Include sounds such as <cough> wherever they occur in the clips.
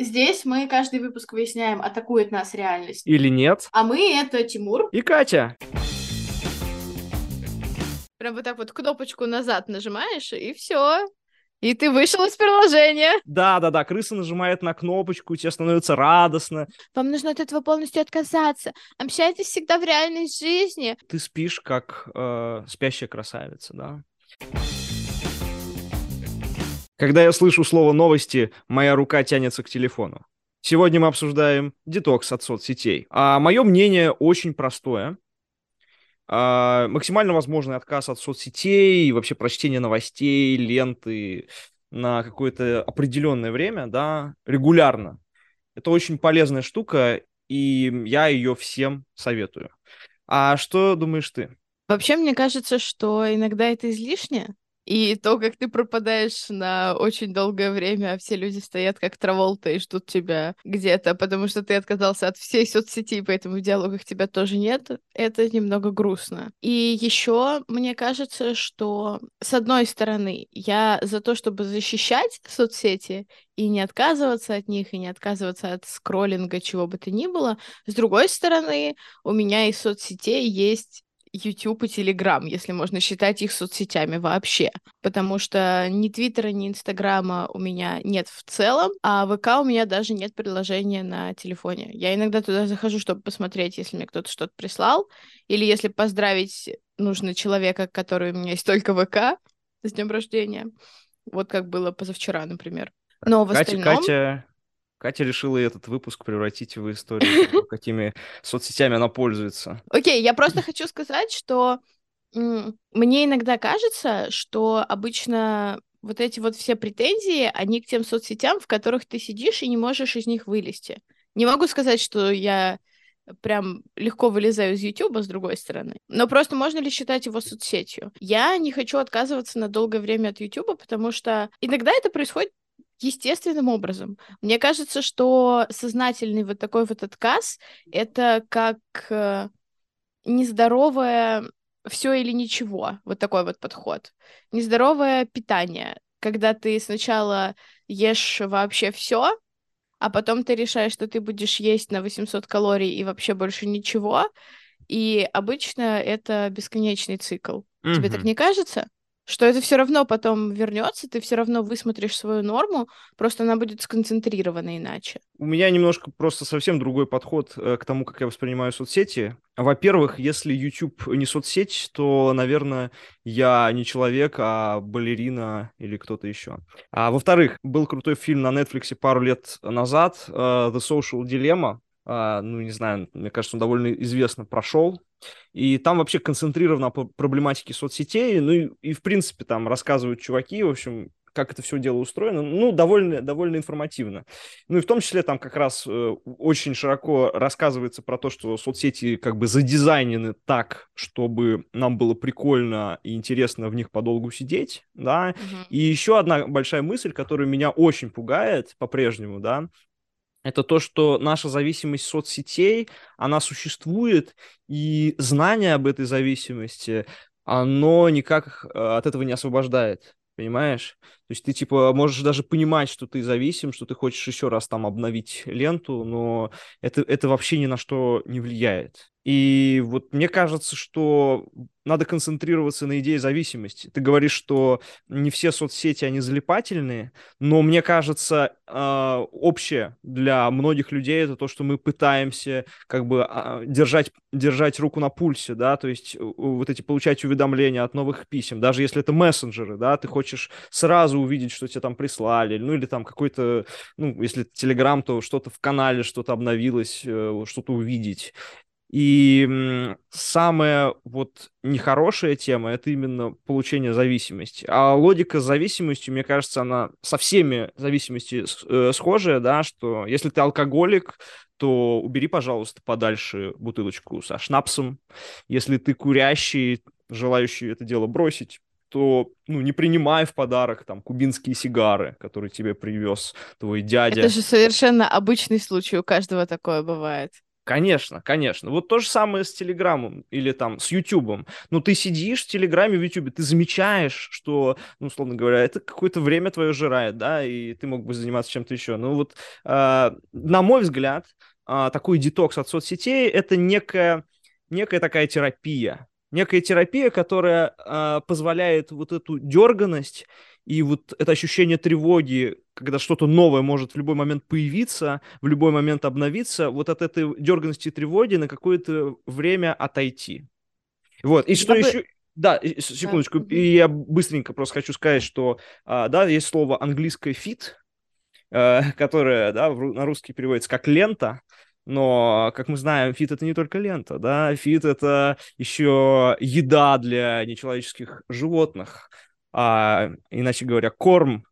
Здесь мы каждый выпуск выясняем, атакует нас реальность. Или нет. А мы — это Тимур. И Катя. Прям вот так вот кнопочку назад нажимаешь, и все. И ты вышел из приложения. Да, да, да, крыса нажимает на кнопочку, тебе становится радостно. Вам нужно от этого полностью отказаться. Общайтесь всегда в реальной жизни. Ты спишь, как э, спящая красавица, да. Когда я слышу слово «новости», моя рука тянется к телефону. Сегодня мы обсуждаем детокс от соцсетей. А мое мнение очень простое. А, максимально возможный отказ от соцсетей, вообще прочтение новостей, ленты на какое-то определенное время, да, регулярно. Это очень полезная штука, и я ее всем советую. А что думаешь ты? Вообще, мне кажется, что иногда это излишне. И то, как ты пропадаешь на очень долгое время, а все люди стоят как Траволта и ждут тебя где-то, потому что ты отказался от всей соцсети, поэтому в диалогах тебя тоже нет, это немного грустно. И еще мне кажется, что с одной стороны, я за то, чтобы защищать соцсети и не отказываться от них, и не отказываться от скроллинга, чего бы то ни было. С другой стороны, у меня из соцсетей есть YouTube и Telegram, если можно считать их соцсетями вообще. Потому что ни Твиттера, ни Инстаграма у меня нет в целом, а ВК у меня даже нет приложения на телефоне. Я иногда туда захожу, чтобы посмотреть, если мне кто-то что-то прислал, или если поздравить нужно человека, который у меня есть только ВК с днем рождения. Вот как было позавчера, например. Но в Катя, остальном... Катя, Катя решила этот выпуск превратить в историю, <laughs> какими соцсетями она пользуется. Окей, я просто хочу сказать, что мне иногда кажется, что обычно вот эти вот все претензии, они к тем соцсетям, в которых ты сидишь и не можешь из них вылезти. Не могу сказать, что я прям легко вылезаю из YouTube, с другой стороны. Но просто можно ли считать его соцсетью? Я не хочу отказываться на долгое время от YouTube, потому что иногда это происходит естественным образом. Мне кажется, что сознательный вот такой вот отказ — это как э, нездоровое все или ничего, вот такой вот подход. Нездоровое питание, когда ты сначала ешь вообще все, а потом ты решаешь, что ты будешь есть на 800 калорий и вообще больше ничего, и обычно это бесконечный цикл. Mm-hmm. Тебе так не кажется? Что это все равно потом вернется, ты все равно высмотришь свою норму, просто она будет сконцентрирована иначе. У меня немножко просто совсем другой подход э, к тому, как я воспринимаю соцсети. Во-первых, если YouTube не соцсеть, то, наверное, я не человек, а балерина или кто-то еще. А во-вторых, был крутой фильм на Netflix пару лет назад, э, The Social Dilemma, ну, не знаю, мне кажется, он довольно известно прошел. И там вообще концентрировано по проблематике соцсетей, ну и, и в принципе там рассказывают чуваки, в общем, как это все дело устроено, ну, довольно, довольно информативно. Ну, и в том числе там как раз э, очень широко рассказывается про то, что соцсети как бы задизайнены так, чтобы нам было прикольно и интересно в них подолгу сидеть, да. Uh-huh. И еще одна большая мысль, которая меня очень пугает по-прежнему, да, это то, что наша зависимость соцсетей, она существует, и знание об этой зависимости, оно никак э, от этого не освобождает, понимаешь? То есть ты, типа, можешь даже понимать, что ты зависим, что ты хочешь еще раз там обновить ленту, но это, это вообще ни на что не влияет. И вот мне кажется, что надо концентрироваться на идее зависимости. Ты говоришь, что не все соцсети, они залипательные, но мне кажется, э, общее для многих людей это то, что мы пытаемся как бы э, держать, держать руку на пульсе, да, то есть вот эти получать уведомления от новых писем, даже если это мессенджеры, да, ты хочешь сразу увидеть, что тебе там прислали, ну или там какой-то, ну, если Телеграм, то что-то в канале, что-то обновилось, э, что-то увидеть. И самая вот нехорошая тема — это именно получение зависимости. А логика с зависимостью, мне кажется, она со всеми зависимостями э, схожая, да, что если ты алкоголик, то убери, пожалуйста, подальше бутылочку со шнапсом. Если ты курящий, желающий это дело бросить, то ну, не принимай в подарок там кубинские сигары, которые тебе привез твой дядя. Это же совершенно обычный случай, у каждого такое бывает. Конечно, конечно. Вот то же самое с Телеграмом или там с Ютубом. Ну, ты сидишь в Телеграме, в Ютубе, ты замечаешь, что, ну, условно говоря, это какое-то время твое жирает, да, и ты мог бы заниматься чем-то еще. Ну, вот, э, на мой взгляд, э, такой детокс от соцсетей — это некая, некая такая терапия. Некая терапия, которая э, позволяет вот эту дерганность и вот это ощущение тревоги, когда что-то новое может в любой момент появиться, в любой момент обновиться, вот от этой дерганности и тревоги на какое-то время отойти. Вот, и я что бы... еще... Да, секундочку, да. и я быстренько просто хочу сказать, что, а, да, есть слово английское feed, э, <laughs> которое, да, на русский переводится как лента, но, как мы знаем, фит это не только лента, да, фит это еще еда для нечеловеческих животных. А, иначе говоря, корм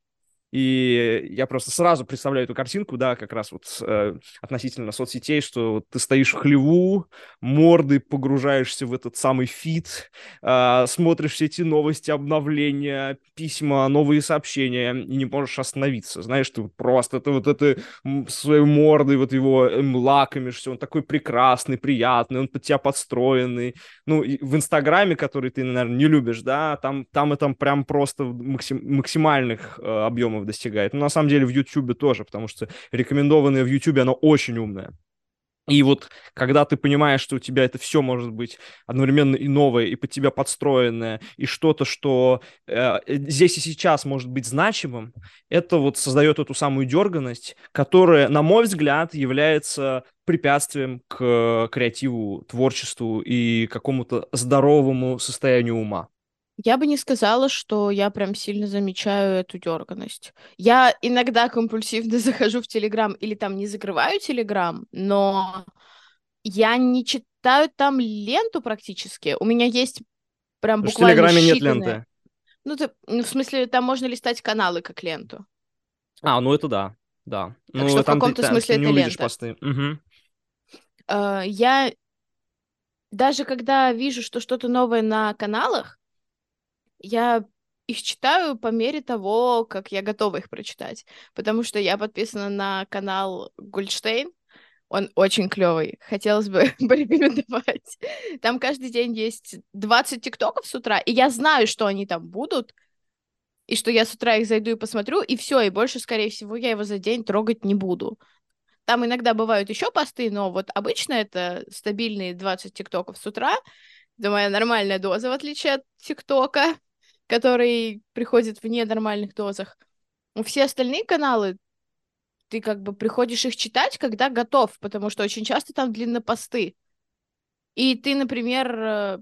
и я просто сразу представляю эту картинку, да, как раз вот э, относительно соцсетей, что вот ты стоишь в хлеву, морды погружаешься в этот самый фит, э, смотришь все эти новости, обновления, письма, новые сообщения, и не можешь остановиться. Знаешь, ты просто это вот это своей мордой, вот его эм, лакомишься, он такой прекрасный, приятный, он под тебя подстроенный. Ну, в Инстаграме, который ты, наверное, не любишь, да, там, там это прям просто максим, максимальных э, объемов объемов достигает. Но на самом деле в YouTube тоже, потому что рекомендованное в YouTube, оно очень умное. И вот когда ты понимаешь, что у тебя это все может быть одновременно и новое, и под тебя подстроенное, и что-то, что э, здесь и сейчас может быть значимым, это вот создает эту самую дерганность, которая, на мой взгляд, является препятствием к креативу, творчеству и какому-то здоровому состоянию ума. Я бы не сказала, что я прям сильно замечаю эту дерганность. Я иногда компульсивно <laughs> захожу в Телеграм или там не закрываю Телеграм, но я не читаю там ленту практически. У меня есть прям Потому буквально в Телеграме считанные... нет ленты. Ну, ты, ну, в смысле, там можно листать каналы как ленту. А, ну это да, да. Так ну, что в каком-то ты, смысле ты это не лента. посты. Угу. Uh, я даже когда вижу, что что-то новое на каналах, я их читаю по мере того, как я готова их прочитать. Потому что я подписана на канал Гульштейн. Он очень клевый. Хотелось бы <laughs> порекомендовать. Там каждый день есть 20 тиктоков с утра, и я знаю, что они там будут, и что я с утра их зайду и посмотрю, и все, и больше, скорее всего, я его за день трогать не буду. Там иногда бывают еще посты, но вот обычно это стабильные 20 тиктоков с утра. Моя нормальная доза, в отличие от тиктока который приходит в ненормальных дозах. Все остальные каналы, ты как бы приходишь их читать, когда готов, потому что очень часто там длиннопосты. И ты, например, э,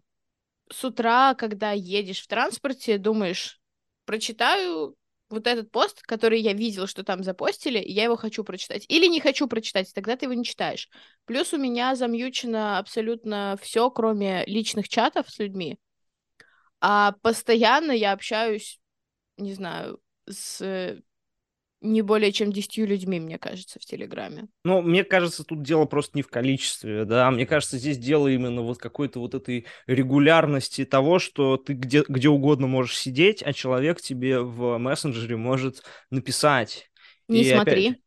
с утра, когда едешь в транспорте, думаешь, прочитаю вот этот пост, который я видел, что там запостили, я его хочу прочитать. Или не хочу прочитать, тогда ты его не читаешь. Плюс у меня замьючено абсолютно все, кроме личных чатов с людьми. А постоянно я общаюсь, не знаю, с не более чем десятью людьми, мне кажется, в Телеграме. Ну, мне кажется, тут дело просто не в количестве, да, мне кажется, здесь дело именно вот какой-то вот этой регулярности того, что ты где, где угодно можешь сидеть, а человек тебе в мессенджере может написать. Не И смотри. Опять...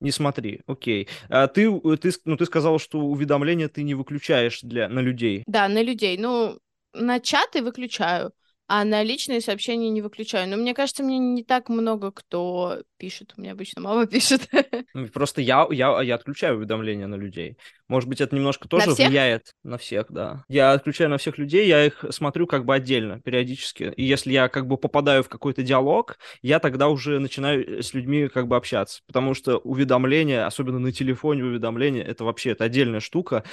Не смотри, окей. А ты, ты, ну, ты сказал, что уведомления ты не выключаешь для, на людей. Да, на людей. Ну, на чаты выключаю, а на личные сообщения не выключаю. Но мне кажется, мне не так много кто пишет. У меня обычно мама <laughs> пишет. Ну, просто я, я, я отключаю уведомления на людей. Может быть, это немножко тоже на влияет на всех, да. Я отключаю на всех людей, я их смотрю как бы отдельно, периодически. И если я как бы попадаю в какой-то диалог, я тогда уже начинаю с людьми как бы общаться. Потому что уведомления, особенно на телефоне уведомления, это вообще это отдельная штука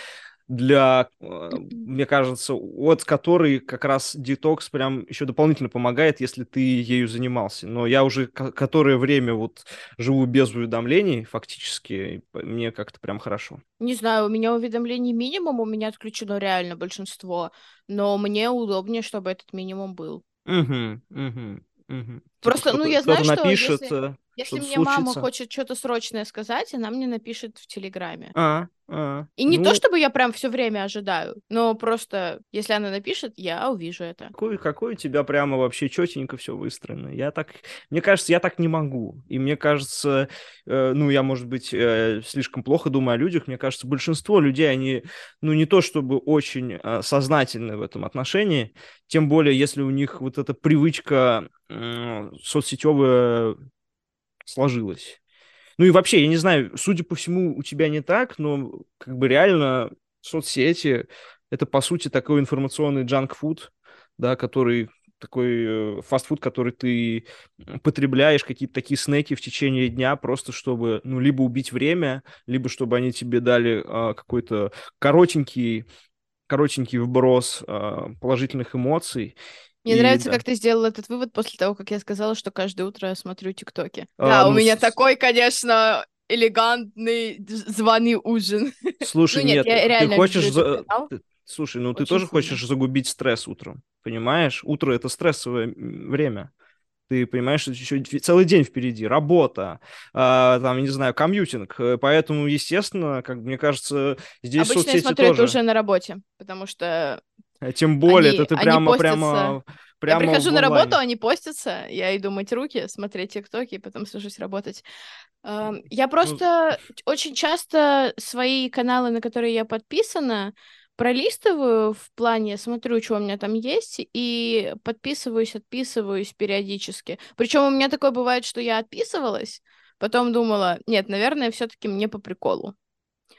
для, э, мне кажется, от которой как раз детокс прям еще дополнительно помогает, если ты ею занимался. Но я уже которое время вот живу без уведомлений фактически, мне как-то прям хорошо. Не знаю, у меня уведомлений минимум, у меня отключено реально большинство, но мне удобнее, чтобы этот минимум был. Угу, угу. Угу. Просто, ну, я знаю, что напишет, если... Если мне мама случится. хочет что-то срочное сказать, она мне напишет в Телеграме. А, а. И не Ну, то, чтобы я прям все время ожидаю, но просто, если она напишет, я увижу это. Какой, какой у тебя прямо вообще четенько все выстроено. Я так, мне кажется, я так не могу. И мне кажется, э, ну, я, может быть, э, слишком плохо думаю о людях. Мне кажется, большинство людей, они, ну, не то чтобы очень э, сознательны в этом отношении, тем более, если у них вот эта привычка э, соцсетевая сложилась. Ну и вообще, я не знаю, судя по всему, у тебя не так, но как бы реально соцсети это по сути такой информационный джанк-фуд, да, который такой э, фастфуд, который ты потребляешь, какие-то такие снеки в течение дня, просто чтобы, ну, либо убить время, либо чтобы они тебе дали а, какой-то коротенький, коротенький вброс а, положительных эмоций. Мне И нравится, да. как ты сделал этот вывод после того, как я сказала, что каждое утро смотрю ТикТоки. А, да, у ну, меня с- такой, конечно, элегантный званый ужин. <laughs> Слушай, Ну нет, нет, я ты реально хочешь... люблю этот за- ты- Слушай, ну ты Очень тоже сильно. хочешь загубить стресс утром, понимаешь? Утро — это стрессовое время. Ты понимаешь, что еще целый день впереди, работа, а, там, не знаю, комьютинг. Э, Поэтому, естественно, как мне кажется, здесь Обычно я соцсети смотрю тоже. это уже на работе, потому что Э, Тем более, они- это ты прямо, постятся. прямо, прямо я прихожу на работу, они постятся, я иду мыть руки, смотреть ТикТоки, потом сажусь работать. Я просто очень часто свои каналы, на которые я подписана, пролистываю в плане, смотрю, что у меня там есть, и подписываюсь, отписываюсь периодически. Причем у меня такое бывает, что я отписывалась, потом думала, нет, наверное, все-таки мне по приколу.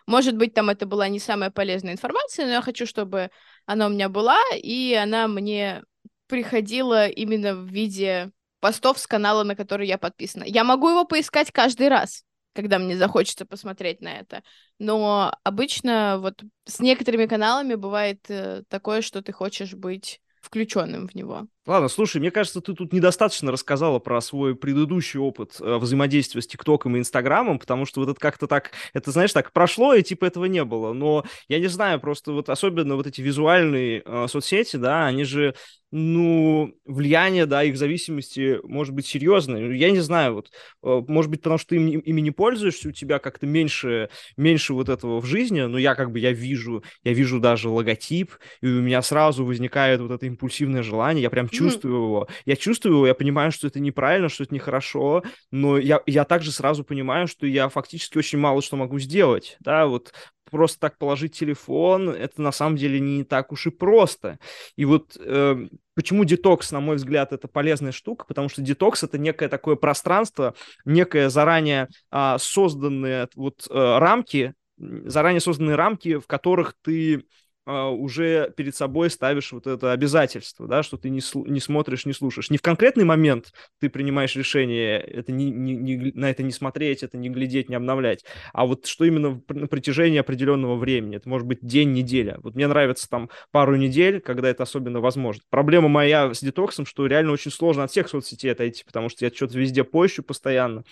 Может быть, там это была не самая полезная информация, но я хочу, чтобы она у меня была, и она мне приходила именно в виде постов с канала, на который я подписана. Я могу его поискать каждый раз, когда мне захочется посмотреть на это. Но обычно вот с некоторыми каналами бывает э, такое, что ты хочешь быть включенным в него. Ладно, слушай, мне кажется, ты тут недостаточно рассказала про свой предыдущий опыт э, взаимодействия с ТикТоком и Инстаграмом, потому что вот это как-то так, это, знаешь, так прошло, и типа этого не было. Но я не знаю, просто вот особенно вот эти визуальные э, соцсети, да, они же, ну, влияние, да, их зависимости может быть серьезное. Я не знаю, вот, э, может быть, потому что ты им- ими не пользуешься, у тебя как-то меньше, меньше вот этого в жизни, но я как бы, я вижу, я вижу даже логотип, и у меня сразу возникает вот это импульсивное желание, я прям чувствую его. Я чувствую его, я понимаю, что это неправильно, что это нехорошо, но я, я также сразу понимаю, что я фактически очень мало что могу сделать, да, вот просто так положить телефон, это на самом деле не так уж и просто. И вот э, почему детокс, на мой взгляд, это полезная штука, потому что детокс это некое такое пространство, некое заранее а, созданные вот э, рамки, заранее созданные рамки, в которых ты уже перед собой ставишь вот это обязательство, да, что ты не, не смотришь, не слушаешь. Не в конкретный момент ты принимаешь решение это не, не- не на это не смотреть, это не глядеть, не обновлять, а вот что именно на протяжении определенного времени. Это может быть день, неделя. Вот мне нравится там пару недель, когда это особенно возможно. Проблема моя с детоксом, что реально очень сложно от всех соцсетей отойти, потому что я что-то везде пощу постоянно.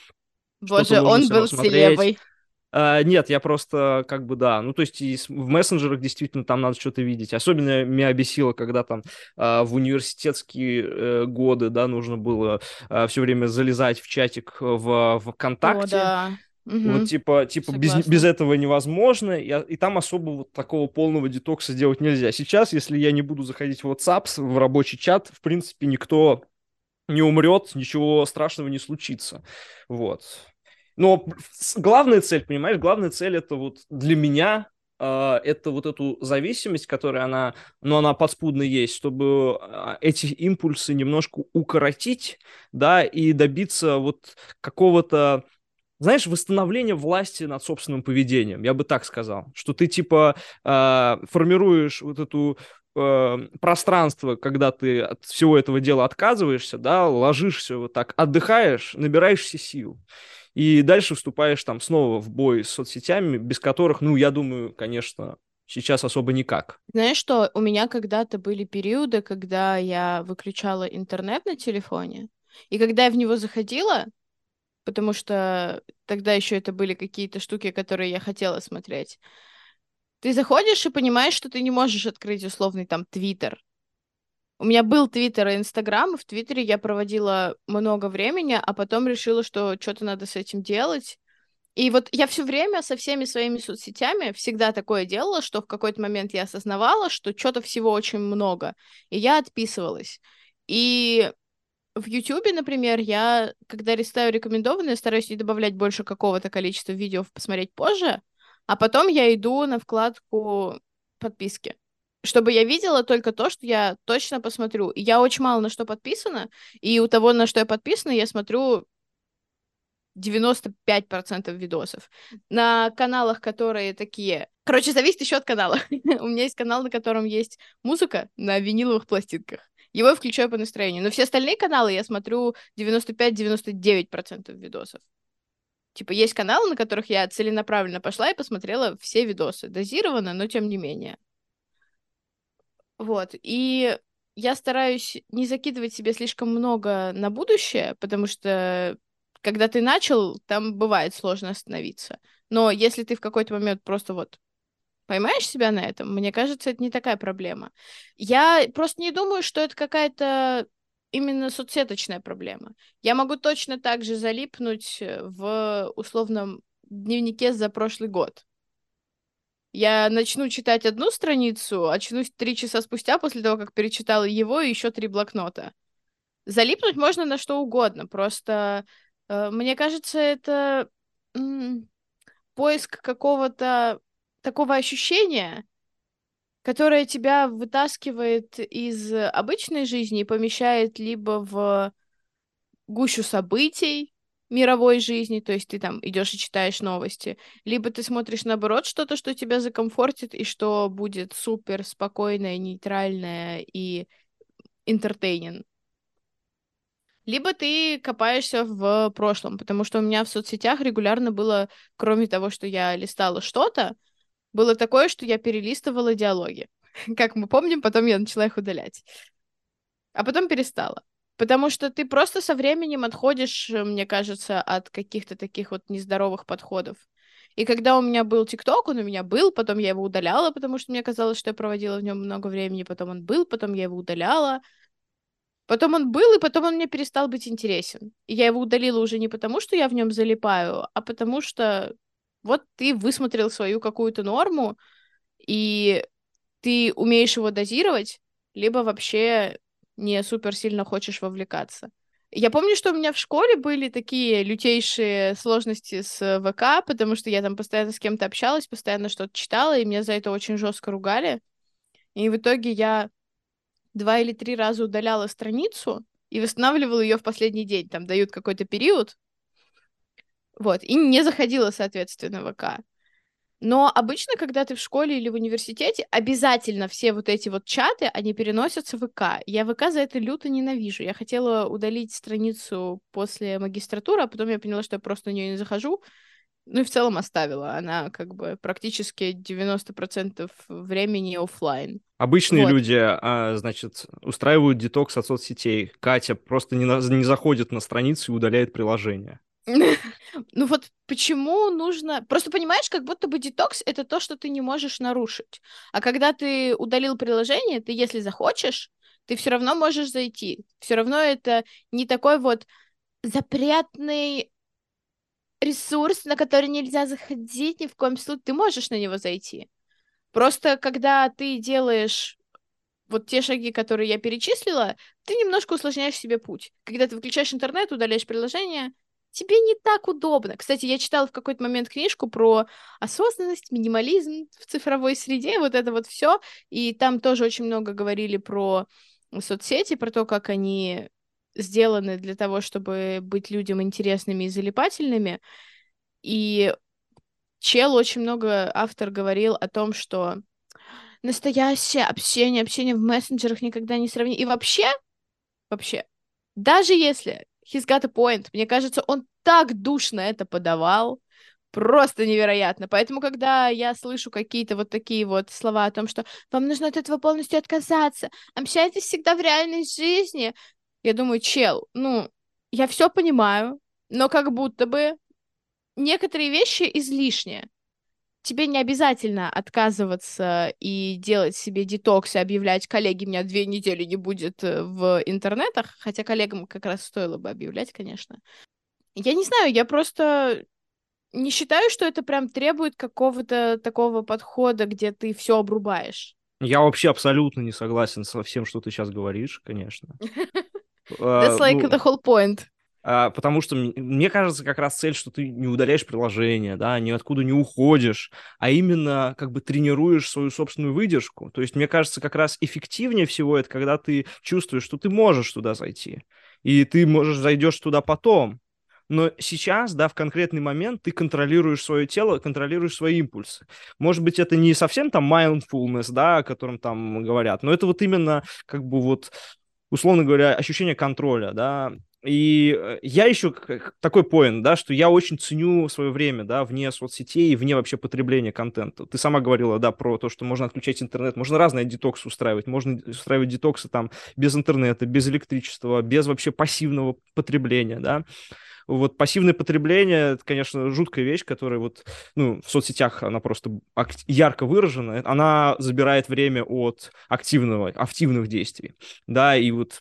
Боже, он был смотреть. селебой. А, нет, я просто как бы да, ну то есть и в мессенджерах действительно там надо что-то видеть. Особенно меня бесило, когда там а, в университетские э, годы, да, нужно было все время залезать в чатик в О, ВКонтакте. да. И Мгм. Вот типа, типа без, Согласна. без этого невозможно, и, и там особо вот такого полного детокса делать нельзя. Сейчас, если я не буду заходить в WhatsApp, в рабочий чат, в принципе, никто не умрет, ничего страшного не случится. Вот. Но главная цель, понимаешь, главная цель это вот для меня а, это вот эту зависимость, которая она, ну, она подспудно есть, чтобы а, эти импульсы немножко укоротить, да, и добиться вот какого-то знаешь, восстановление власти над собственным поведением, я бы так сказал, что ты типа э, формируешь вот эту пространство, когда ты от всего этого дела отказываешься, да, ложишься вот так, отдыхаешь, набираешься сил. И дальше вступаешь там снова в бой с соцсетями, без которых, ну, я думаю, конечно, сейчас особо никак. Знаешь что, у меня когда-то были периоды, когда я выключала интернет на телефоне, и когда я в него заходила, потому что тогда еще это были какие-то штуки, которые я хотела смотреть, ты заходишь и понимаешь, что ты не можешь открыть условный там Твиттер. У меня был Твиттер и Инстаграм, и в Твиттере я проводила много времени, а потом решила, что что-то надо с этим делать. И вот я все время со всеми своими соцсетями всегда такое делала, что в какой-то момент я осознавала, что что-то всего очень много, и я отписывалась. И в Ютубе, например, я, когда листаю рекомендованные, стараюсь не добавлять больше какого-то количества видео посмотреть позже, а потом я иду на вкладку подписки чтобы я видела только то, что я точно посмотрю. Я очень мало на что подписана, и у того, на что я подписана, я смотрю 95% видосов. На каналах, которые такие... Короче, зависит еще от канала. <laughs> У меня есть канал, на котором есть музыка на виниловых пластинках. Его я включаю по настроению. Но все остальные каналы я смотрю 95-99% видосов. Типа, есть каналы, на которых я целенаправленно пошла и посмотрела все видосы. Дозированно, но тем не менее. Вот. И я стараюсь не закидывать себе слишком много на будущее, потому что когда ты начал, там бывает сложно остановиться. Но если ты в какой-то момент просто вот поймаешь себя на этом, мне кажется, это не такая проблема. Я просто не думаю, что это какая-то именно соцсеточная проблема. Я могу точно так же залипнуть в условном дневнике за прошлый год. Я начну читать одну страницу, очнусь три часа спустя после того, как перечитала его и еще три блокнота. Залипнуть можно на что угодно, просто э, мне кажется, это м- поиск какого-то такого ощущения, которое тебя вытаскивает из обычной жизни и помещает либо в гущу событий, мировой жизни, то есть ты там идешь и читаешь новости, либо ты смотришь наоборот что-то, что тебя закомфортит и что будет супер спокойное, нейтральное и entertaining. Либо ты копаешься в прошлом, потому что у меня в соцсетях регулярно было, кроме того, что я листала что-то, было такое, что я перелистывала диалоги. <laughs> Как мы помним, потом я начала их удалять. А потом перестала. Потому что ты просто со временем отходишь, э, мне кажется, от каких-то таких вот нездоровых подходов. И когда у меня был ТикТок, он у меня был, потом я его удаляла, потому что мне казалось, что я проводила в нем много времени, потом он был, потом я его удаляла. Потом он был, и потом он мне перестал быть интересен. И я его удалила уже не потому, что я в нем залипаю, а потому что вот ты высмотрел свою какую-то норму, и ты умеешь его дозировать, либо вообще не супер сильно хочешь вовлекаться. Я помню, что у меня в школе были такие лютейшие сложности с ВК, потому что я там постоянно с кем-то общалась, постоянно что-то читала, и меня за это очень жестко ругали. И в итоге я два или три раза удаляла страницу и восстанавливала ее в последний день. Там дают какой-то период. Вот, и не заходила, соответственно, в ВК. Но обычно, когда ты в школе или в университете, обязательно все вот эти вот чаты, они переносятся в ВК. Я ВК за это люто ненавижу. Я хотела удалить страницу после магистратуры, а потом я поняла, что я просто на нее не захожу. Ну и в целом оставила. Она как бы практически 90% времени офлайн. Обычные вот. люди, а, значит, устраивают детокс от соцсетей. Катя просто не, на, не заходит на страницу и удаляет приложение. Ну вот почему нужно... Просто понимаешь, как будто бы детокс — это то, что ты не можешь нарушить. А когда ты удалил приложение, ты, если захочешь, ты все равно можешь зайти. Все равно это не такой вот запретный ресурс, на который нельзя заходить ни в коем случае. Ты можешь на него зайти. Просто когда ты делаешь вот те шаги, которые я перечислила, ты немножко усложняешь себе путь. Когда ты выключаешь интернет, удаляешь приложение, тебе не так удобно. Кстати, я читала в какой-то момент книжку про осознанность, минимализм в цифровой среде, вот это вот все, и там тоже очень много говорили про соцсети, про то, как они сделаны для того, чтобы быть людям интересными и залипательными. И чел очень много автор говорил о том, что настоящее общение, общение в мессенджерах никогда не сравнить. И вообще, вообще, даже если he's got a point. Мне кажется, он так душно это подавал. Просто невероятно. Поэтому, когда я слышу какие-то вот такие вот слова о том, что вам нужно от этого полностью отказаться, общайтесь всегда в реальной жизни, я думаю, чел, ну, я все понимаю, но как будто бы некоторые вещи излишние. Тебе не обязательно отказываться и делать себе детокс и объявлять, коллеги, меня две недели не будет э, в интернетах, хотя коллегам как раз стоило бы объявлять, конечно. Я не знаю, я просто не считаю, что это прям требует какого-то такого подхода, где ты все обрубаешь. Я вообще абсолютно не согласен со всем, что ты сейчас говоришь, конечно. <laughs> That's like ну, the whole point. А, потому что мне кажется, как раз цель, что ты не удаляешь приложение, да, ни откуда не уходишь, а именно как бы тренируешь свою собственную выдержку. То есть мне кажется, как раз эффективнее всего это, когда ты чувствуешь, что ты можешь туда зайти, и ты можешь зайдешь туда потом. Но сейчас, да, в конкретный момент ты контролируешь свое тело, контролируешь свои импульсы. Может быть, это не совсем там mindfulness, да, о котором там говорят, но это вот именно как бы вот условно говоря, ощущение контроля, да, и э, я еще такой поинт, да, что я очень ценю свое время, да, вне соцсетей и вне вообще потребления контента. Ты сама говорила, да, про то, что можно отключать интернет, можно разные детоксы устраивать, можно устраивать детоксы там без интернета, без электричества, без вообще пассивного потребления, да. Вот пассивное потребление, это, конечно, жуткая вещь, которая вот, ну, в соцсетях она просто ярко выражена, она забирает время от активного, активных действий, да, и вот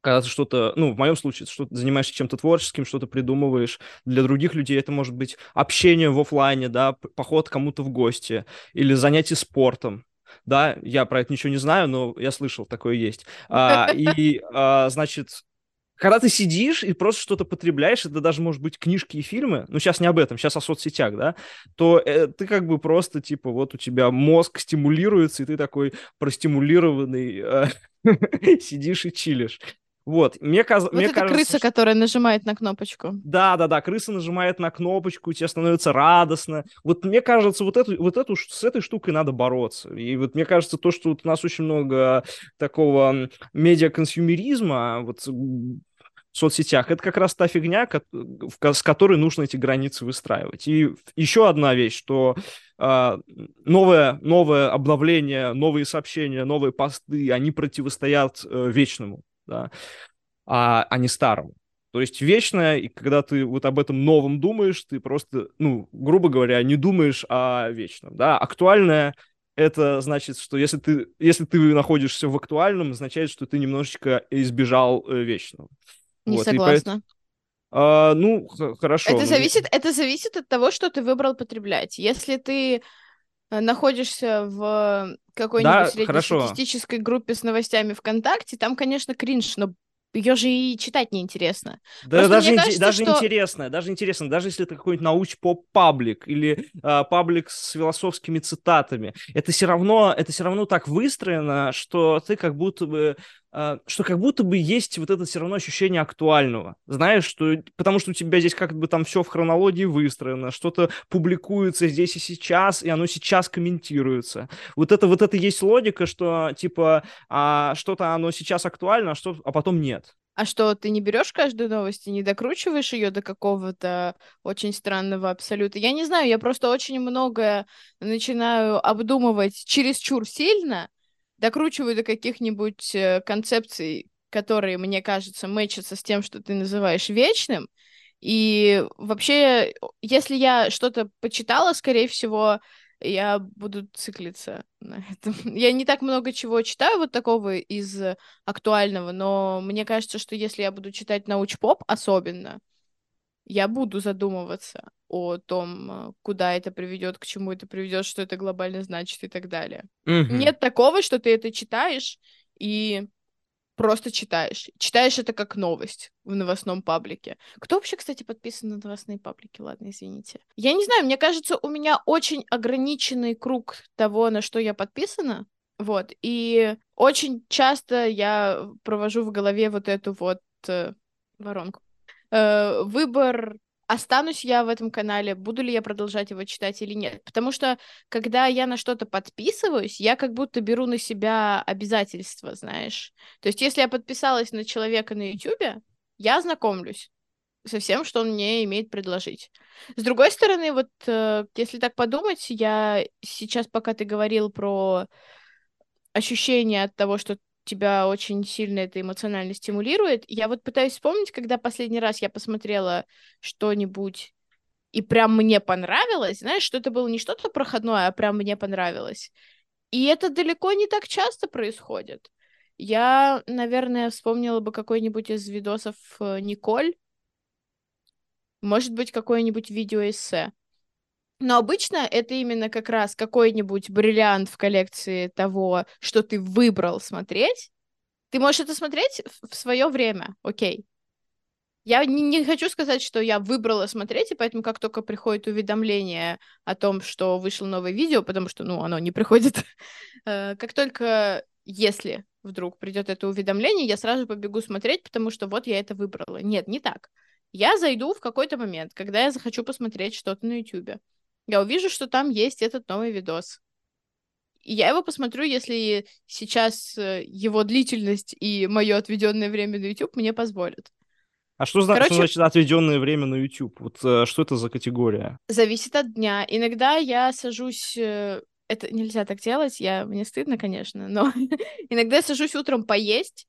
когда ты что-то, ну, в моем случае, что ты занимаешься чем-то творческим, что-то придумываешь. Для других людей это может быть общение в офлайне, да, поход кому-то в гости или занятие спортом. Да, я про это ничего не знаю, но я слышал, такое есть. А, и, а, значит, когда ты сидишь и просто что-то потребляешь, это даже может быть книжки и фильмы, ну сейчас не об этом, сейчас о соцсетях, да, то э, ты как бы просто, типа, вот у тебя мозг стимулируется, и ты такой простимулированный э, <laughs> сидишь и чилишь. Вот, мне, каз... вот мне это кажется... крыса, которая нажимает на кнопочку. Да, да, да, крыса нажимает на кнопочку, тебе становится радостно. Вот мне кажется, вот, эту, вот эту, с этой штукой надо бороться. И вот мне кажется, то, что вот у нас очень много такого медиаконсюмеризма, вот в соцсетях, это как раз та фигня, с которой нужно эти границы выстраивать. И еще одна вещь, что Uh, новое, новое обновление, новые сообщения, новые посты, они противостоят uh, вечному да, а, а не старому. То есть вечное, и когда ты вот об этом новом думаешь, ты просто, ну, грубо говоря, не думаешь о вечном, да. Актуальное — это значит, что если ты, если ты находишься в актуальном, означает, что ты немножечко избежал э, вечного. Не вот, согласна. А, ну, хорошо. Это зависит, это зависит от того, что ты выбрал потреблять. Если ты находишься в какой-нибудь да, среднестатистической группе с новостями ВКонтакте, там, конечно, кринж, но ее же и читать неинтересно. Да, Просто даже, кажется, даже что... интересно, даже интересно, даже если это какой-нибудь науч-поп-паблик или э, паблик с философскими цитатами, это все равно, это все равно так выстроено, что ты как будто бы что как будто бы есть вот это все равно ощущение актуального. Знаешь, что потому что у тебя здесь как бы там все в хронологии выстроено, что-то публикуется здесь и сейчас, и оно сейчас комментируется. Вот это вот это есть логика, что типа а, что-то оно сейчас актуально, а что, а потом нет. А что, ты не берешь каждую новость и не докручиваешь ее до какого-то очень странного абсолюта? Я не знаю, я просто очень многое начинаю обдумывать чересчур сильно, докручиваю до каких-нибудь э, концепций, которые, мне кажется, мэчатся с тем, что ты называешь вечным. И вообще, если я что-то почитала, скорее всего, я буду циклиться на этом. <laughs> Я не так много чего читаю вот такого из актуального, но мне кажется, что если я буду читать науч-поп особенно, я буду задумываться о том, куда это приведет, к чему это приведет, что это глобально значит и так далее. Mm-hmm. Нет такого, что ты это читаешь и просто читаешь. Читаешь это как новость в новостном паблике. Кто вообще, кстати, подписан на новостные паблики? Ладно, извините. Я не знаю, мне кажется, у меня очень ограниченный круг того, на что я подписана. Вот, и очень часто я провожу в голове вот эту вот э, воронку э, выбор останусь я в этом канале, буду ли я продолжать его читать или нет. Потому что, когда я на что-то подписываюсь, я как будто беру на себя обязательства, знаешь. То есть, если я подписалась на человека на YouTube, я знакомлюсь со всем, что он мне имеет предложить. С другой стороны, вот э, если так подумать, я сейчас, пока ты говорил про ощущение от того, что тебя очень сильно это эмоционально стимулирует. Я вот пытаюсь вспомнить, когда последний раз я посмотрела что-нибудь и прям мне понравилось, знаешь, что это было не что-то проходное, а прям мне понравилось. И это далеко не так часто происходит. Я, наверное, вспомнила бы какой-нибудь из видосов э, Николь. Может быть, какое-нибудь видеоэссе. Но обычно это именно как раз какой-нибудь бриллиант в коллекции того, что ты выбрал смотреть. Ты можешь это смотреть в свое время, окей. Я не, не хочу сказать, что я выбрала смотреть, и поэтому как только приходит уведомление о том, что вышло новое видео, потому что, ну, оно не приходит, <laughs> э, как только, если вдруг придет это уведомление, я сразу побегу смотреть, потому что вот я это выбрала. Нет, не так. Я зайду в какой-то момент, когда я захочу посмотреть что-то на YouTube я увижу, что там есть этот новый видос. И я его посмотрю, если сейчас э, его длительность и мое отведенное время на YouTube мне позволят. А что, Короче, что значит отведенное время на YouTube? Вот э, что это за категория? Зависит от дня. Иногда я сажусь. Э, это нельзя так делать, я мне стыдно, конечно, но <laughs> иногда я сажусь утром поесть,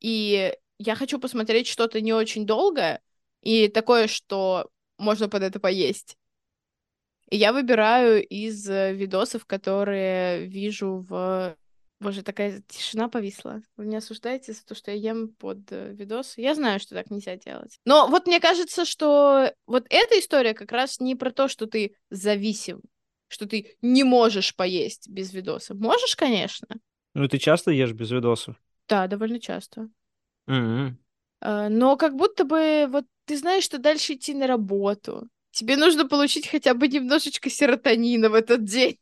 и я хочу посмотреть что-то не очень долгое, и такое, что можно под это поесть. И я выбираю из э, видосов, которые вижу в... Боже, такая тишина повисла. Вы меня осуждаете за то, что я ем под э, видос? Я знаю, что так нельзя делать. Но вот мне кажется, что вот эта история как раз не про то, что ты зависим, что ты не можешь поесть без видоса. Можешь, конечно. Ну, ты часто ешь без видосов? Да, довольно часто. Mm-hmm. Но как будто бы вот ты знаешь, что дальше идти на работу, Тебе нужно получить хотя бы немножечко серотонина в этот день.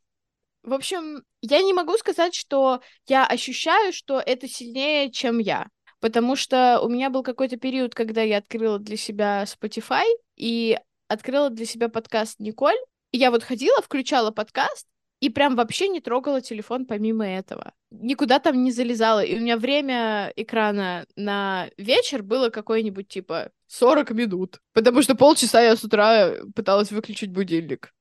В общем, я не могу сказать, что я ощущаю, что это сильнее, чем я. Потому что у меня был какой-то период, когда я открыла для себя Spotify и открыла для себя подкаст Николь. И я вот ходила, включала подкаст, и прям вообще не трогала телефон помимо этого. Никуда там не залезала. И у меня время экрана на вечер было какое-нибудь типа 40 минут. Потому что полчаса я с утра пыталась выключить будильник.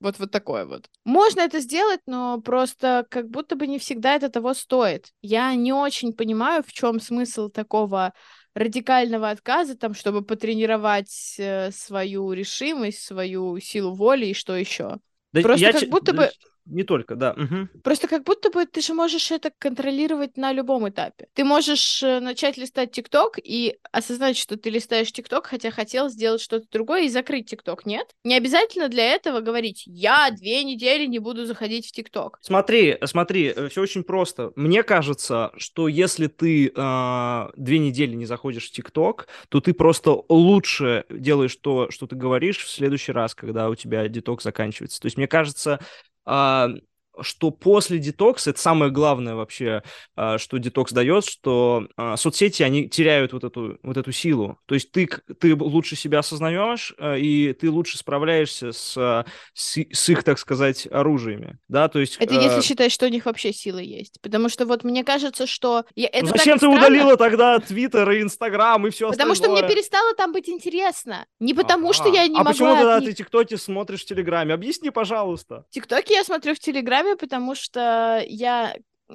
Вот, вот такое вот. Можно это сделать, но просто как будто бы не всегда это того стоит. Я не очень понимаю, в чем смысл такого радикального отказа, там, чтобы потренировать э, свою решимость, свою силу воли и что еще. Да Просто я как ч... будто бы не только, да. Угу. Просто как будто бы ты же можешь это контролировать на любом этапе. Ты можешь э, начать листать ТикТок и осознать, что ты листаешь ТикТок, хотя хотел сделать что-то другое и закрыть ТикТок, нет? Не обязательно для этого говорить, я две недели не буду заходить в ТикТок. Смотри, смотри, э, все очень просто. Мне кажется, что если ты э, две недели не заходишь в ТикТок, то ты просто лучше делаешь то, что ты говоришь в следующий раз, когда у тебя деток заканчивается. То есть мне кажется, а, что после детокса, это самое главное вообще, а, что детокс дает, что а, соцсети, они теряют вот эту, вот эту силу. То есть ты, ты лучше себя осознаешь, и ты лучше справляешься с, с, с их, так сказать, оружиями, да, то есть... Это если считать, что у них вообще силы есть, потому что вот мне кажется, что... Я, это ну, зачем ты странно. удалила тогда Твиттер и Инстаграм и все Потому остальное? что мне перестало там быть интересно, не потому а, что я не а могла... А почему тогда них... ты ТикТоки смотришь в Телеграме? Объясни, пожалуйста. ТикТоки я смотрю в Телеграме, потому что я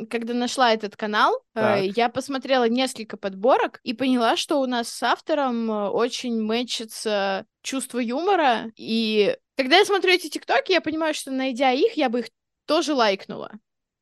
когда нашла этот канал, э, так. я посмотрела несколько подборок и поняла, что у нас с автором э, очень мэчится чувство юмора. И когда я смотрю эти тиктоки, я понимаю, что найдя их, я бы их тоже лайкнула.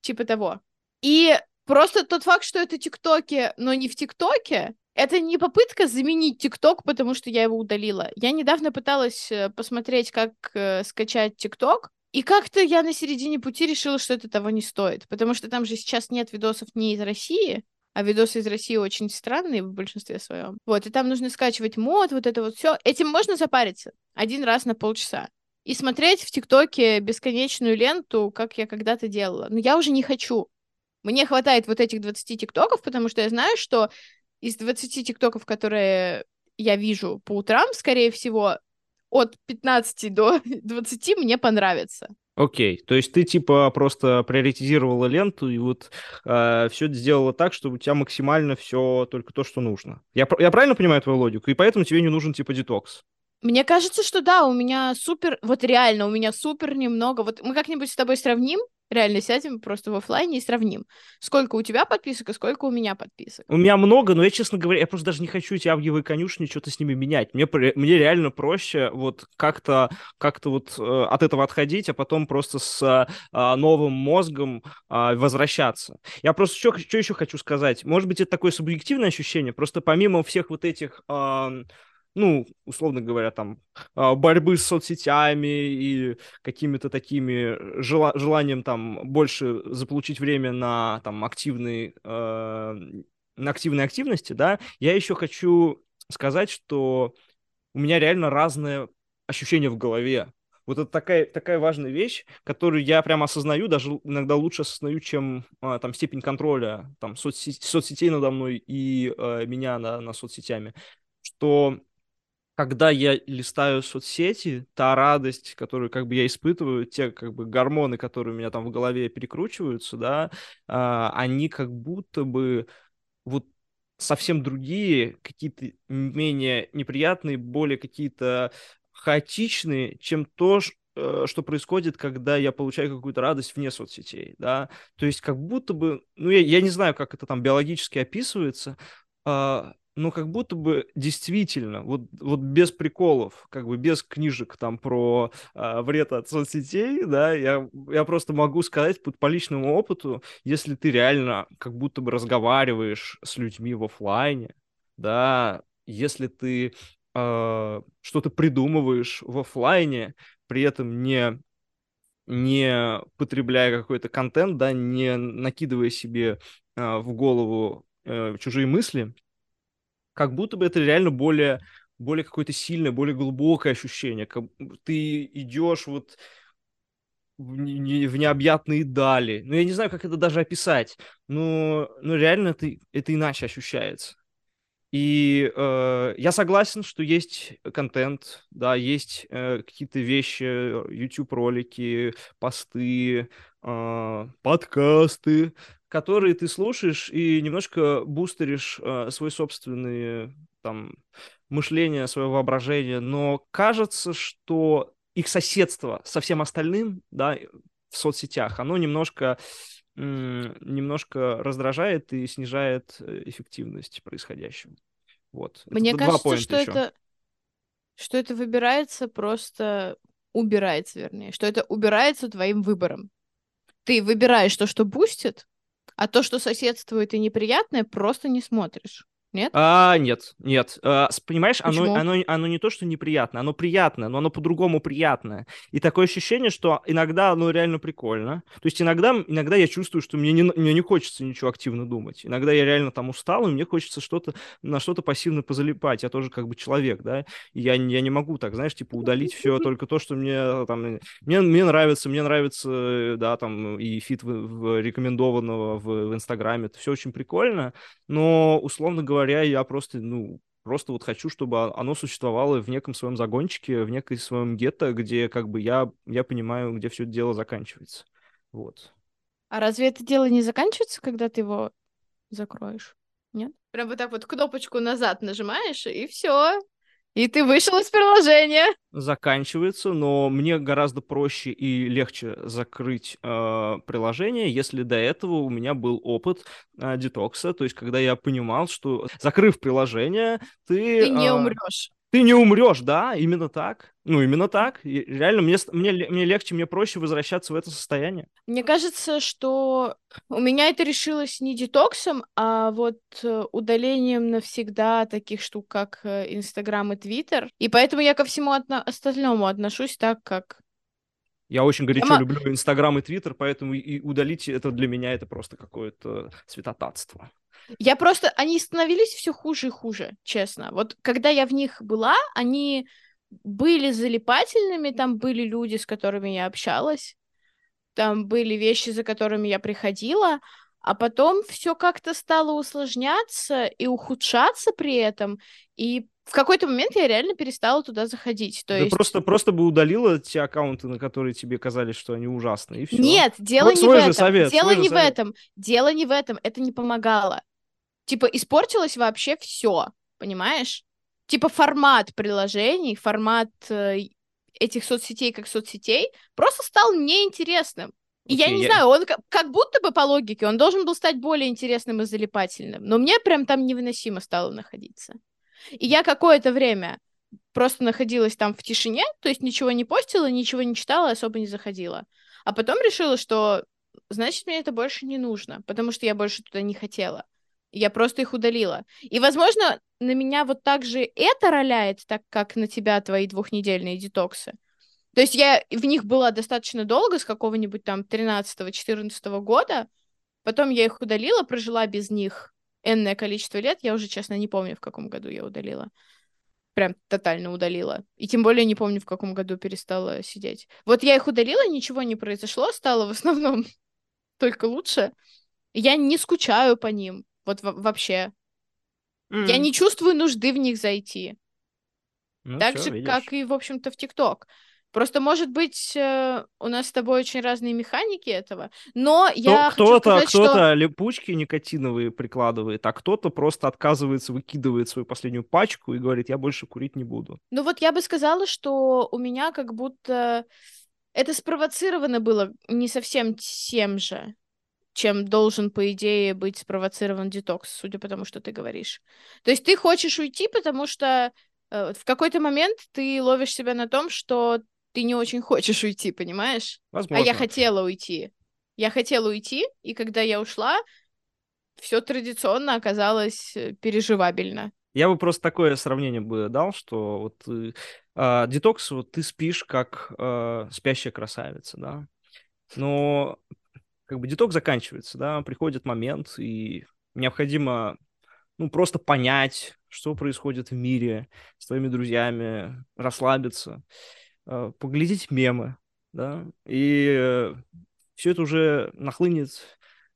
Типа того. И просто тот факт, что это тиктоки, но не в тиктоке, это не попытка заменить ТикТок, потому что я его удалила. Я недавно пыталась э, посмотреть, как э, скачать ТикТок, и как-то я на середине пути решила, что это того не стоит, потому что там же сейчас нет видосов не из России, а видосы из России очень странные в большинстве своем. Вот, и там нужно скачивать мод, вот это вот все. Этим можно запариться один раз на полчаса и смотреть в ТикТоке бесконечную ленту, как я когда-то делала. Но я уже не хочу. Мне хватает вот этих 20 ТикТоков, потому что я знаю, что из 20 ТикТоков, которые я вижу по утрам, скорее всего, от 15 до <laughs> 20 мне понравится. Окей, okay. то есть ты типа просто приоритизировала ленту и вот э, все сделала так, чтобы у тебя максимально все только то, что нужно. Я, я правильно понимаю твою логику? И поэтому тебе не нужен типа детокс? Мне кажется, что да, у меня супер, вот реально, у меня супер немного. Вот мы как-нибудь с тобой сравним Реально сядем просто в оффлайне и сравним. Сколько у тебя подписок и сколько у меня подписок. У меня много, но я, честно говоря, я просто даже не хочу эти авгиевые конюшни что-то с ними менять. Мне, мне реально проще вот как-то как вот э, от этого отходить, а потом просто с э, новым мозгом э, возвращаться. Я просто что, что еще хочу сказать. Может быть, это такое субъективное ощущение, просто помимо всех вот этих... Э, ну, условно говоря, там, а, борьбы с соцсетями и какими-то такими жела желанием там больше заполучить время на там активные, э, на активной активности, да, я еще хочу сказать, что у меня реально разное ощущение в голове. Вот это такая, такая важная вещь, которую я прямо осознаю, даже иногда лучше осознаю, чем а, там степень контроля там, соцсетей, соцсетей надо мной и э, меня на, на соцсетями, что когда я листаю соцсети, та радость, которую как бы я испытываю, те как бы гормоны, которые у меня там в голове перекручиваются, да, а, они как будто бы вот совсем другие, какие-то менее неприятные, более какие-то хаотичные, чем то, э, что происходит, когда я получаю какую-то радость вне соцсетей, да, то есть как будто бы, ну, я, я не знаю, как это там биологически описывается, а, но как будто бы действительно, вот, вот без приколов, как бы без книжек там про э, вред от соцсетей, да, я, я просто могу сказать по, по личному опыту, если ты реально как будто бы разговариваешь с людьми в офлайне, да, если ты э, что-то придумываешь в офлайне, при этом не не потребляя какой-то контент, да, не накидывая себе э, в голову э, чужие мысли, как будто бы это реально более, более какое-то сильное, более глубокое ощущение. Как ты идешь вот в, не, в необъятные дали. Ну, я не знаю, как это даже описать, но, но реально это, это иначе ощущается. И э, я согласен, что есть контент, да, есть э, какие-то вещи, YouTube-ролики, посты, э, подкасты, которые ты слушаешь и немножко бустеришь э, свой собственный там мышление, свое воображение, но кажется, что их соседство со всем остальным, да, в соцсетях, оно немножко немножко раздражает и снижает э, эффективность происходящего. Вот. Мне это кажется, что еще. это что это выбирается просто убирается, вернее, что это убирается твоим выбором. Ты выбираешь то, что бустит, а то, что соседствует и неприятное, просто не смотришь. Нет? А, нет, нет. А, понимаешь, оно, оно, оно не то, что неприятно, оно приятное, но оно по-другому приятное. И такое ощущение, что иногда оно реально прикольно. То есть иногда, иногда я чувствую, что мне не, мне не хочется ничего активно думать. Иногда я реально там устал, и мне хочется что-то на что-то пассивно позалипать. Я тоже как бы человек, да. Я, я не могу так, знаешь, типа удалить все <laughs> только то, что мне там... Мне, мне нравится, мне нравится, да, там и фит в, в рекомендованного в, в Инстаграме. Это все очень прикольно, но, условно говоря, говоря, я просто, ну, просто вот хочу, чтобы оно существовало в неком своем загончике, в некой своем гетто, где как бы я, я понимаю, где все это дело заканчивается. Вот. А разве это дело не заканчивается, когда ты его закроешь? Нет? Прям вот так вот кнопочку назад нажимаешь, и все. И ты вышел из приложения. Заканчивается, но мне гораздо проще и легче закрыть э, приложение, если до этого у меня был опыт э, детокса, то есть когда я понимал, что закрыв приложение, ты... Ты не э, умрешь ты не умрешь, да, именно так. Ну, именно так. И реально, мне, мне, мне легче, мне проще возвращаться в это состояние. Мне кажется, что у меня это решилось не детоксом, а вот э, удалением навсегда таких штук, как э, Инстаграм и Твиттер. И поэтому я ко всему отно- остальному отношусь так, как я очень горячо я люблю Инстаграм и Твиттер, поэтому и удалить это для меня это просто какое-то святотатство. Я просто... Они становились все хуже и хуже, честно. Вот когда я в них была, они были залипательными, там были люди, с которыми я общалась, там были вещи, за которыми я приходила, а потом все как-то стало усложняться и ухудшаться при этом, и в какой-то момент я реально перестала туда заходить. То да есть... просто, просто бы удалила те аккаунты, на которые тебе казались, что они ужасные, и все. Нет, дело вот не в этом. Совет, дело не в этом. Дело не в этом. Это не помогало. Типа, испортилось вообще все, понимаешь? Типа, формат приложений, формат э, этих соцсетей как соцсетей просто стал неинтересным. И я Окей, не я- знаю, он ка- как будто бы по логике, он должен был стать более интересным и залипательным, но мне прям там невыносимо стало находиться. И я какое-то время просто находилась там в тишине, то есть ничего не постила, ничего не читала, особо не заходила. А потом решила, что значит мне это больше не нужно, потому что я больше туда не хотела. Я просто их удалила. И, возможно, на меня вот так же это роляет, так как на тебя твои двухнедельные детоксы. То есть я в них была достаточно долго, с какого-нибудь там 13-14 года. Потом я их удалила, прожила без них энное количество лет. Я уже, честно, не помню, в каком году я удалила. Прям тотально удалила. И тем более не помню, в каком году перестала сидеть. Вот я их удалила, ничего не произошло, стало в основном <laughs> только лучше. Я не скучаю по ним. Вот во- вообще. Я М, не чувствую нужды в них зайти. ну Так всё, же, видишь. как и, в общем-то, в ТикТок. Просто, может быть, э, у нас с тобой очень разные механики этого, но Кто- я хочу кто-то, сказать, что... кто-то липучки никотиновые прикладывает, а кто-то просто отказывается, выкидывает свою последнюю пачку и говорит, я больше курить не буду. Ну вот я бы сказала, что у меня как будто это спровоцировано было не совсем тем же, чем должен, по идее, быть спровоцирован детокс, судя по тому, что ты говоришь. То есть ты хочешь уйти, потому что э, в какой-то момент ты ловишь себя на том, что ты не очень хочешь уйти, понимаешь? А Возможно. я хотела уйти. Я хотела уйти, и когда я ушла, все традиционно оказалось э, переживабельно. Я бы просто такое сравнение бы дал, что вот ты, а, детокс, вот ты спишь как а, спящая красавица, да, но как бы детокс заканчивается, да, приходит момент, и необходимо, ну, просто понять, что происходит в мире с твоими друзьями, расслабиться, а, поглядеть мемы, да, и все это уже нахлынет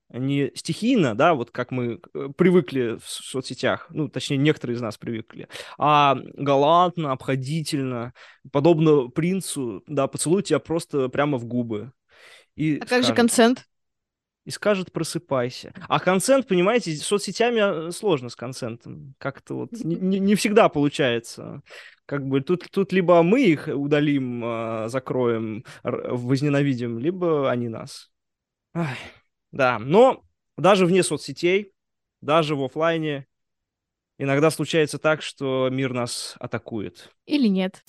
не стихийно, да, вот как мы э, привыкли в соцсетях, ну, точнее, некоторые из нас привыкли, а галантно, обходительно, подобно принцу, да, поцелует тебя просто прямо в губы. И А как же скажет- консент? И скажет, просыпайся. А консент, понимаете, с соцсетями э, сложно с консентом. Как-то вот <laughs> не, не- всегда получается. Как бы тут, тут либо мы их удалим, а, закроем, возненавидим, либо они нас. Ай, да, но даже вне соцсетей, даже в оффлайне иногда случается так, что мир нас атакует. Или нет?